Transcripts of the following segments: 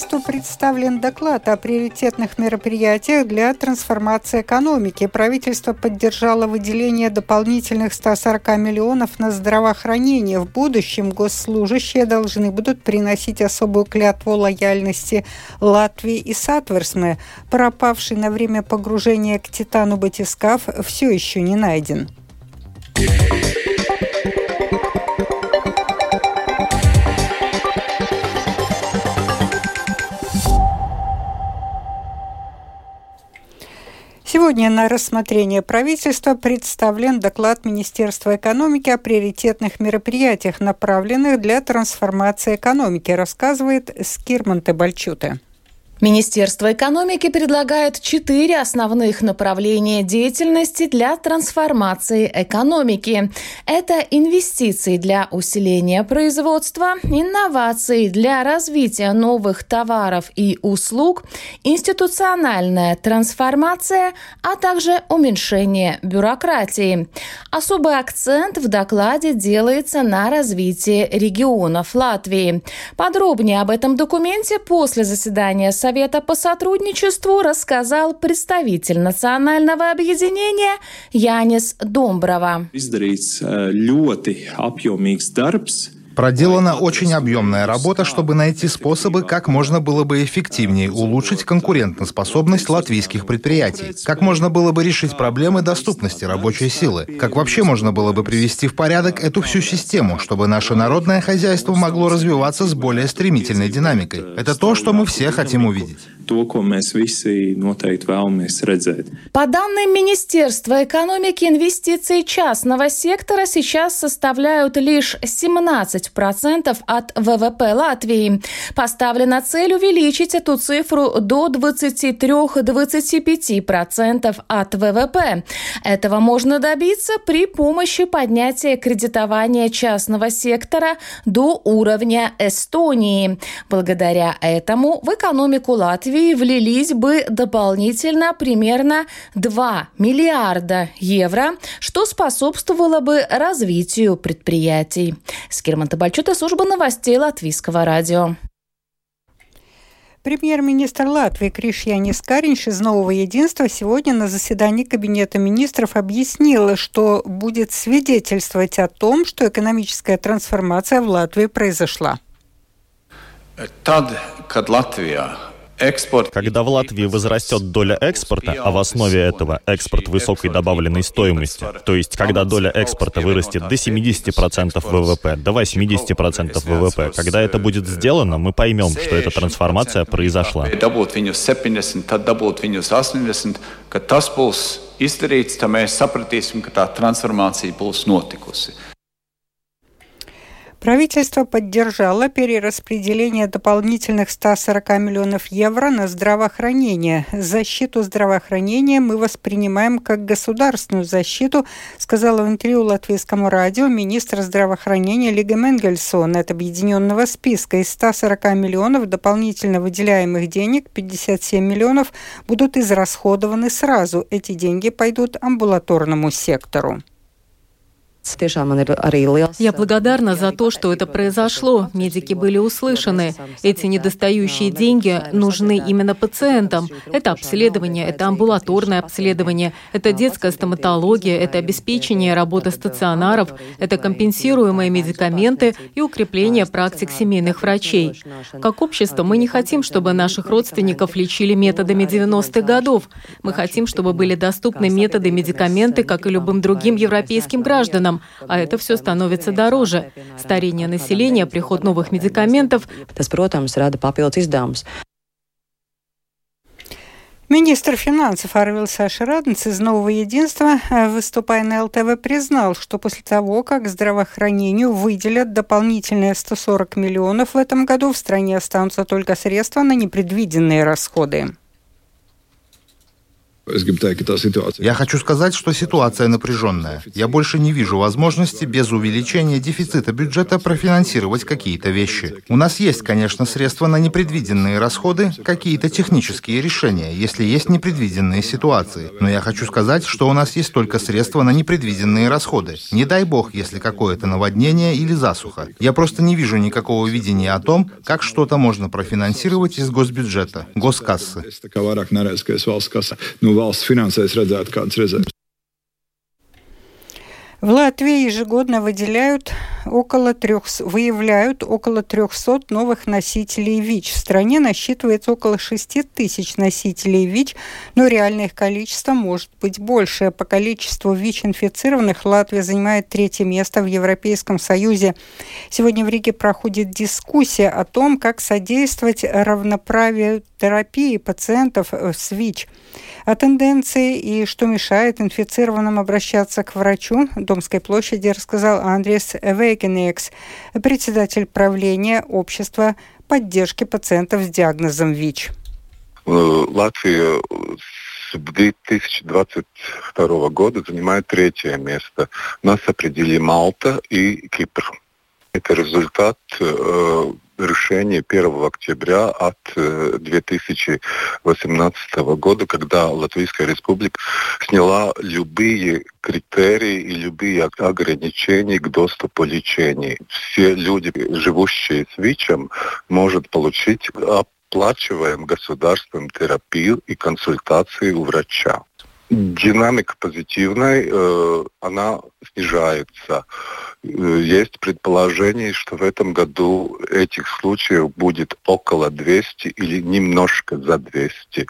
правительству представлен доклад о приоритетных мероприятиях для трансформации экономики. Правительство поддержало выделение дополнительных 140 миллионов на здравоохранение. В будущем госслужащие должны будут приносить особую клятву лояльности Латвии и Сатверсме. Пропавший на время погружения к Титанику батискаф все еще не найден. Сегодня на рассмотрение правительства представлен доклад Министерства экономики о приоритетных мероприятиях, направленных для трансформации экономики, рассказывает Скирман Тебальчуте. Министерство экономики предлагает четыре основных направления деятельности для трансформации экономики. Это инвестиции для усиления производства, инновации для развития новых товаров и услуг, институциональная трансформация, а также уменьшение бюрократии. Особый акцент в докладе делается на развитии регионов Латвии. Подробнее об этом документе после заседания Совета Совета по сотрудничеству рассказал представитель национального объединения Янис Домброва. Проделана очень объемная работа, чтобы найти способы, как можно было бы эффективнее улучшить конкурентоспособность латвийских предприятий, как можно было бы решить проблемы доступности рабочей силы, как вообще можно было бы привести в порядок эту всю систему, чтобы наше народное хозяйство могло развиваться с более стремительной динамикой. Это то, что мы все хотим увидеть то, ko mēs visi noteikти vēlamies. По данным Министерства экономики, инвестиции частного сектора сейчас составляют лишь 17% от ВВП Латвии. Поставлена цель увеличить эту цифру до 23-25% от ВВП. Этого можно добиться при помощи поднятия кредитования частного сектора до уровня Эстонии. Благодаря этому в экономику Латвии Латвии влились бы дополнительно примерно 2 миллиарда евро, что способствовало бы развитию предприятий. Скирман Табальчута, служба новостей Латвийского радио. Премьер-министр Латвии Кришьянис Каринш из «Нового единства» сегодня на заседании Кабинета министров объяснил, что будет свидетельствовать о том, что экономическая трансформация в Латвии произошла. Tad, kad Latvijā когда в Латвии возрастет доля экспорта, а в основе этого экспорт высокой добавленной стоимости, то есть когда доля экспорта вырастет до 70% ВВП, до 80% ВВП, когда это будет сделано, мы поймем, что эта трансформация произошла. Kad tas būs izdarīts, tad mēs sapratīsim, ka tā transformācija būs notikusi. Правительство поддержало перераспределение дополнительных 140 миллионов евро на здравоохранение. Защиту здравоохранения мы воспринимаем как государственную защиту, сказала в интервью латвийскому радио министр здравоохранения Лига Менгельсон. От объединенного списка из 140 миллионов дополнительно выделяемых денег 57 миллионов будут израсходованы сразу. Эти деньги пойдут амбулаторному сектору. Я благодарна за то, что это произошло. Медики были услышаны. Эти недостающие деньги нужны именно пациентам. Это обследование, это амбулаторное обследование, это детская стоматология, это обеспечение работы стационаров, это компенсируемые медикаменты и укрепление практик семейных врачей. Как общество мы не хотим, чтобы наших родственников лечили методами 90-х годов. Мы хотим, чтобы были доступны методы медикаменты, как и любым другим европейским гражданам странам, а это все становится дороже. Старение населения, приход новых медикаментов. Министр финансов Арвил Саша Раднец из «Нового единства», э, выступая на ЛТВ, признал, что после того, как здравоохранению выделят дополнительные 140 миллионов в этом году, в стране останутся только средства на непредвиденные расходы. Я хочу сказать, что ситуация напряженная. Я больше не вижу возможности без увеличения дефицита бюджета профинансировать какие-то вещи. У нас есть, конечно, средства на непредвиденные расходы, какие-то технические решения, если есть непредвиденные ситуации. Но я хочу сказать, что у нас есть только средства на непредвиденные расходы. Не дай бог, если какое-то наводнение или засуха. Я просто не вижу никакого видения о том, как что-то можно профинансировать из госбюджета, госкассы. Nu, valsts finansēs redzētu kādas rezerves. В Латвии ежегодно выделяют около трех, выявляют около 300 новых носителей ВИЧ. В стране насчитывается около 6 тысяч носителей ВИЧ, но реальное их количество может быть больше. По количеству ВИЧ-инфицированных Латвия занимает третье место в Европейском Союзе. Сегодня в Риге проходит дискуссия о том, как содействовать равноправию терапии пациентов с ВИЧ. О тенденции и что мешает инфицированным обращаться к врачу Домской площади рассказал Андрес Вейкенекс, председатель правления общества поддержки пациентов с диагнозом ВИЧ. Латвия с 2022 года занимает третье место. Нас определили Малта и Кипр. Это результат э, решение 1 октября от 2018 э, года, когда Латвийская республика сняла любые критерии и любые ограничения к доступу лечения. Все люди, живущие с ВИЧем, могут получить оплачиваем государством терапию и консультации у врача. Динамика позитивная, э, она снижается. Э, есть предположение, что в этом году этих случаев будет около 200 или немножко за 200,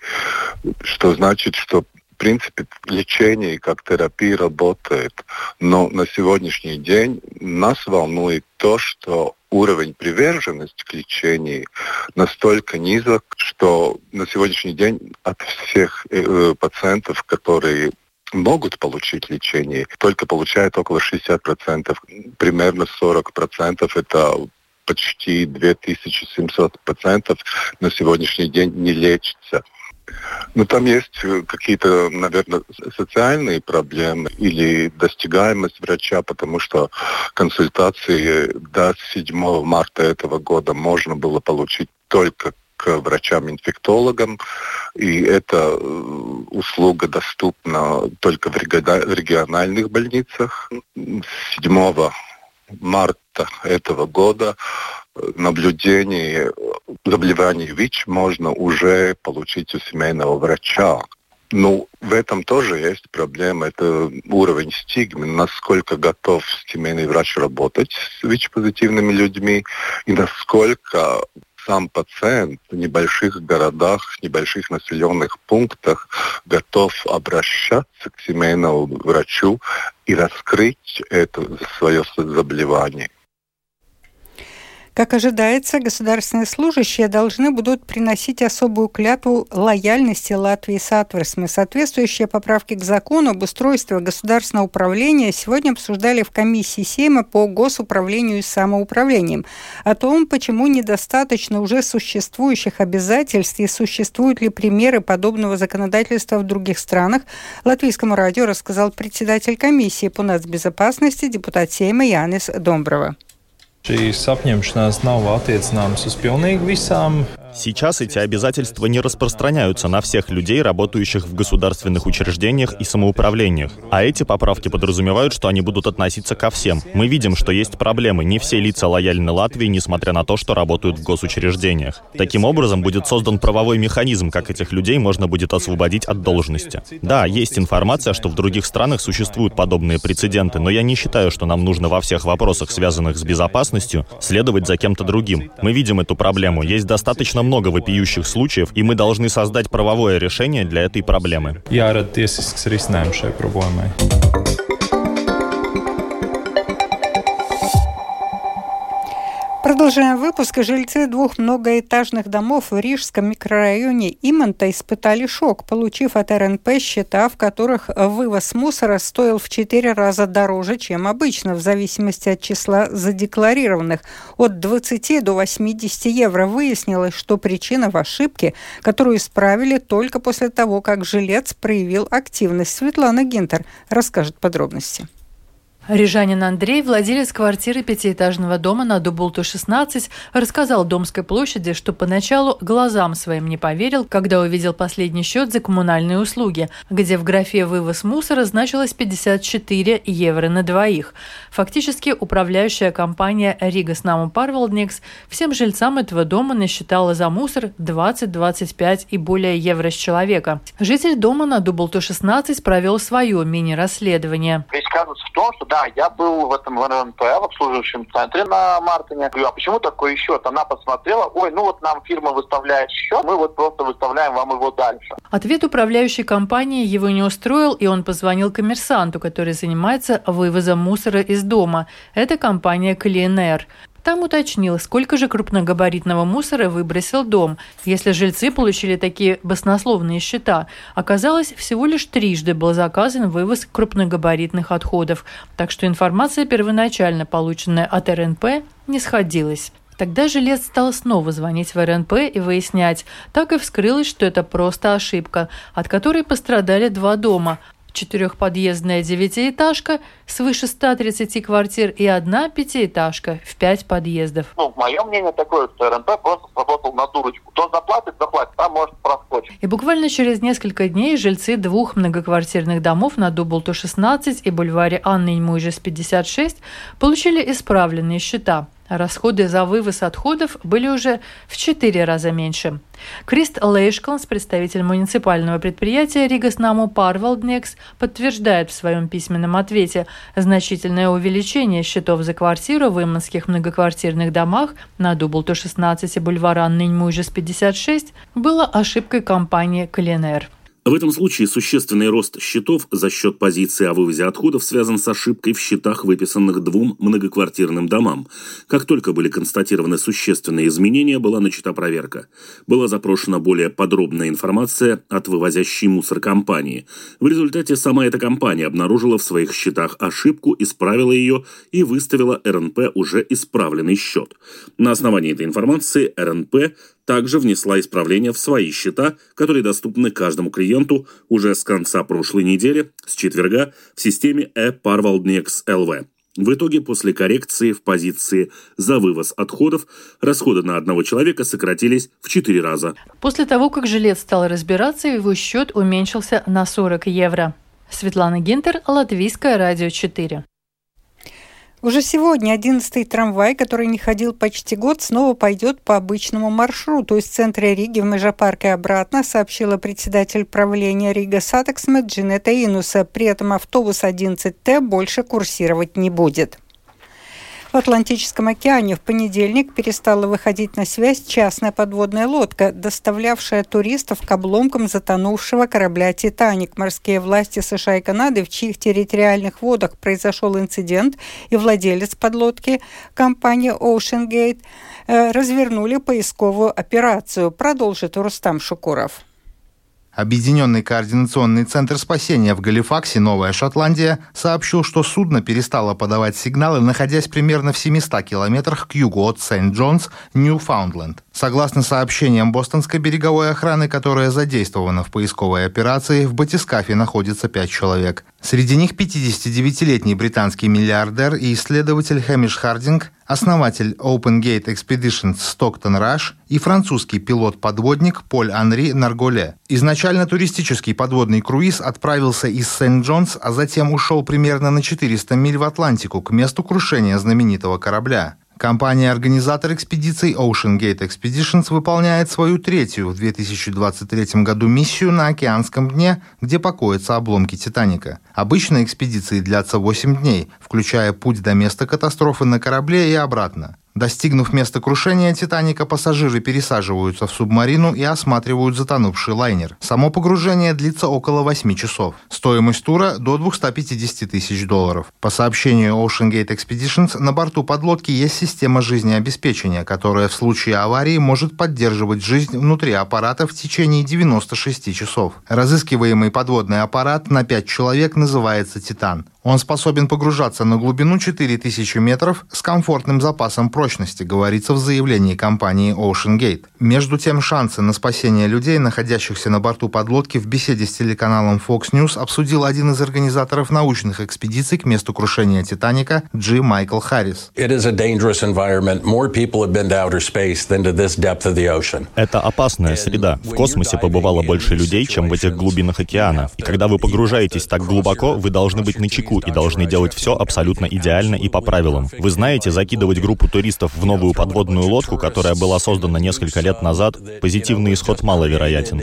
что значит, что в принципе лечение как терапия работает. Но на сегодняшний день нас волнует то, что уровень приверженности к лечению настолько низок, что на сегодняшний день от всех э, пациентов, которые могут получить лечение, только получают около 60%. Примерно 40% это почти 2700 пациентов на сегодняшний день не лечится. Но там есть э, какие-то, наверное, социальные проблемы или достигаемость врача, потому что консультации до 7 марта этого года можно было получить только к врачам-инфектологам, и эта э, услуга доступна только в региональных больницах. 7 марта этого года наблюдение заболеваний ВИЧ можно уже получить у семейного врача. Ну, в этом тоже есть проблема. Это уровень стигмы, насколько готов семейный врач работать с ВИЧ-позитивными людьми и насколько сам пациент в небольших городах, в небольших населенных пунктах готов обращаться к семейному врачу и раскрыть это свое заболевание. Как ожидается, государственные служащие должны будут приносить особую клятву лояльности Латвии с Атверсме. Соответствующие поправки к закону об устройстве государственного управления сегодня обсуждали в комиссии Сейма по госуправлению и самоуправлением. О том, почему недостаточно уже существующих обязательств и существуют ли примеры подобного законодательства в других странах, Латвийскому радио рассказал председатель комиссии по нацбезопасности депутат Сейма Янис Домброва. Šīs apņemšanās nav attiecināmas uz pilnīgi visām Сейчас эти обязательства не распространяются на всех людей, работающих в государственных учреждениях и самоуправлениях. А эти поправки подразумевают, что они будут относиться ко всем. Мы видим, что есть проблемы. Не все лица лояльны Латвии, несмотря на то, что работают в госучреждениях. Таким образом, будет создан правовой механизм, как этих людей можно будет освободить от должности. Да, есть информация, что в других странах существуют подобные прецеденты, но я не считаю, что нам нужно во всех вопросах, связанных с безопасностью, следовать за кем-то другим. Мы видим эту проблему. Есть достаточно достаточно много вопиющих случаев, и мы должны создать правовое решение для этой проблемы. Jārada tiesisks risinājums šai problēmai. Продолжаем выпуск. Жильцы двух многоэтажных домов в Рижском микрорайоне Иманта испытали шок, получив от РНП счета, в которых вывоз мусора стоил в четыре раза дороже, чем обычно, в зависимости от числа задекларированных. От 20 до 80 евро выяснилось, что причина в ошибке, которую исправили только после того, как жилец проявил активность. Светлана Гинтер расскажет подробности. Рижанин Андрей, владелец квартиры пятиэтажного дома на Дубулту 16, рассказал Домской площади, что поначалу глазам своим не поверил, когда увидел последний счет за коммунальные услуги, где в графе «Вывоз мусора» значилось 54 евро на двоих. Фактически управляющая компания «Рига Снаму Парвалдникс» всем жильцам этого дома насчитала за мусор 20-25 и более евро с человека. Житель дома на Дубулту 16 провел свое мини-расследование. Весь казус в том, что да, я был в этом РНП, в обслуживающем центре на Мартине. Говорю, а почему такой счет? Она посмотрела, ой, ну вот нам фирма выставляет счет, мы вот просто выставляем вам его дальше. Ответ управляющей компании его не устроил, и он позвонил коммерсанту, который занимается вывозом мусора из дома. Это компания Клинер. Там уточнил, сколько же крупногабаритного мусора выбросил дом. Если жильцы получили такие баснословные счета, оказалось, всего лишь трижды был заказан вывоз крупногабаритных отходов, так что информация, первоначально полученная от РНП, не сходилась. Тогда жилец стал снова звонить в РНП и выяснять. Так и вскрылось, что это просто ошибка, от которой пострадали два дома четырехподъездная девятиэтажка, свыше 130 квартир и одна пятиэтажка в пять подъездов. Ну, мое мнение такое, что РНП просто сработал на дурочку. Кто заплатит, заплатит, а может проскочить. И буквально через несколько дней жильцы двух многоквартирных домов на Дублту 16 и бульваре Анны Иньмуйжес 56 получили исправленные счета – Расходы за вывоз отходов были уже в четыре раза меньше. Крист Лейшкланс, представитель муниципального предприятия Ригаснаму Парвалднекс, подтверждает в своем письменном ответе значительное увеличение счетов за квартиру в иманских многоквартирных домах на Дублту 16 и бульвара Ныньмуйжес 56 было ошибкой компании «Калинер». В этом случае существенный рост счетов за счет позиции о вывозе отходов связан с ошибкой в счетах, выписанных двум многоквартирным домам. Как только были констатированы существенные изменения, была начата проверка. Была запрошена более подробная информация от вывозящей мусор компании. В результате сама эта компания обнаружила в своих счетах ошибку, исправила ее и выставила РНП уже исправленный счет. На основании этой информации РНП также внесла исправления в свои счета, которые доступны каждому клиенту уже с конца прошлой недели, с четверга, в системе e-Parvaldnex LV. В итоге, после коррекции в позиции за вывоз отходов, расходы на одного человека сократились в 4 раза. После того, как жилец стал разбираться, его счет уменьшился на 40 евро. Светлана Гинтер, Латвийское радио 4. Уже сегодня 11-й трамвай, который не ходил почти год, снова пойдет по обычному маршруту из центра Риги в Межапарк и обратно, сообщила председатель правления Ригас Сатиксме Джинета Иннуса. При этом автобус 11Т больше курсировать не будет. В Атлантическом океане в понедельник перестала выходить на связь частная подводная лодка, доставлявшая туристов к обломкам затонувшего корабля «Титаник». Морские власти США и Канады, в чьих территориальных водах произошел инцидент, и владелец подлодки, компания Ocean э, развернули поисковую операцию. Продолжит Рустам Шукуров. Объединенный координационный центр спасения в Галифаксе, Новая Шотландия, сообщил, что судно перестало подавать сигналы, находясь примерно в 700 километрах к югу от Сент-Джонс, Ньюфаундленд. Согласно сообщениям бостонской береговой охраны, которая задействована в поисковой операции, в батискафе находится пять человек. Среди них 59-летний британский миллиардер и исследователь Хэмиш Хардинг, основатель Open Gate Expeditions Стоктон Раш и французский пилот-подводник Поль Анри Нарголе. Изначально туристический подводный круиз отправился из Сент-Джонс, а затем ушел примерно на 400 миль в Атлантику к месту крушения знаменитого корабля. Компания-организатор экспедиций Ocean Gate Expeditions выполняет свою третью в 2023 году миссию на океанском дне, где покоятся обломки «Титаника». Обычно экспедиции длятся 8 дней, включая путь до места катастрофы на корабле и обратно. Достигнув места крушения «Титаника», пассажиры пересаживаются в субмарину и осматривают затонувший лайнер. Само погружение длится около 8 часов. Стоимость тура до 250 тысяч долларов. По сообщению Ocean Gate Expeditions, на борту подлодки есть система жизнеобеспечения, которая в случае аварии может поддерживать жизнь внутри аппарата в течение 96 часов. Разыскиваемый подводный аппарат на 5 человек называется «Титан». Он способен погружаться на глубину 4000 метров с комфортным запасом прочности, говорится в заявлении компании Ocean Gate. Между тем, шансы на спасение людей, находящихся на борту подлодки, в беседе с телеканалом Fox News обсудил один из организаторов научных экспедиций к месту крушения «Титаника» Джи Майкл Харрис. Это опасная среда. В космосе побывало больше людей, чем в этих глубинах океана. И когда вы погружаетесь так глубоко, вы должны быть начеку и должны делать все абсолютно идеально и по правилам. Вы знаете, закидывать группу туристов в новую подводную лодку, которая была создана несколько лет назад, позитивный исход маловероятен.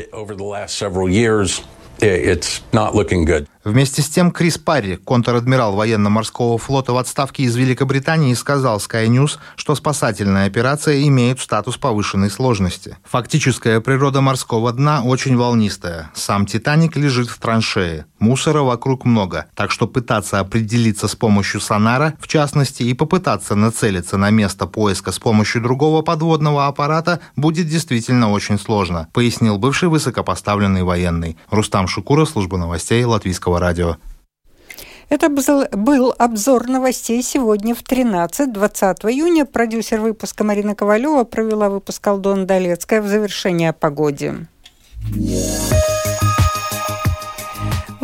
Вместе с тем Крис Парри, контр-адмирал военно-морского флота в отставке из Великобритании, сказал Sky News, что спасательная операция имеет статус повышенной сложности. Фактическая природа морского дна очень волнистая. Сам «Титаник» лежит в траншее. Мусора вокруг много, так что пытаться определиться с помощью сонара, в частности, и попытаться нацелиться на место поиска с помощью другого подводного аппарата будет действительно очень сложно, пояснил бывший высокопоставленный военный. Рустам Шукура, служба новостей Латвийского радио. Это был обзор новостей сегодня в 13-20 июня. Продюсер выпуска Марина Ковалева провела выпуск Алдона Долецкая в завершение о погоде. Yeah.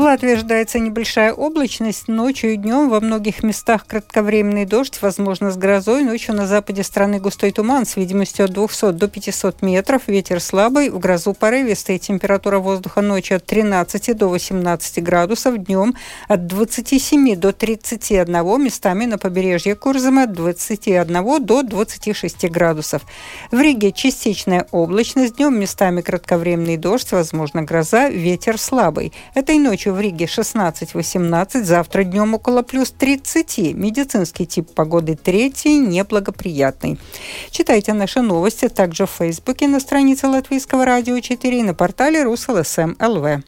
Латвии ожидается небольшая облачность. Ночью и днем во многих местах кратковременный дождь, возможно, с грозой. Ночью на западе страны густой туман с видимостью от 200 до 500 метров. Ветер слабый, в грозу порывистый. Температура воздуха ночью от 13 до 18 градусов. Днем от 27 до 31. Местами на побережье Курзама от 21 до 26 градусов. В Риге частичная облачность. Днем местами кратковременный дождь, возможно, гроза. Ветер слабый. Этой ночью в Риге 16-18, завтра днем около плюс 30. Медицинский тип погоды третий, неблагоприятный. Читайте наши новости также в Фейсбуке на странице Латвийского радио 4 и на портале РусЛСМ ЛВ.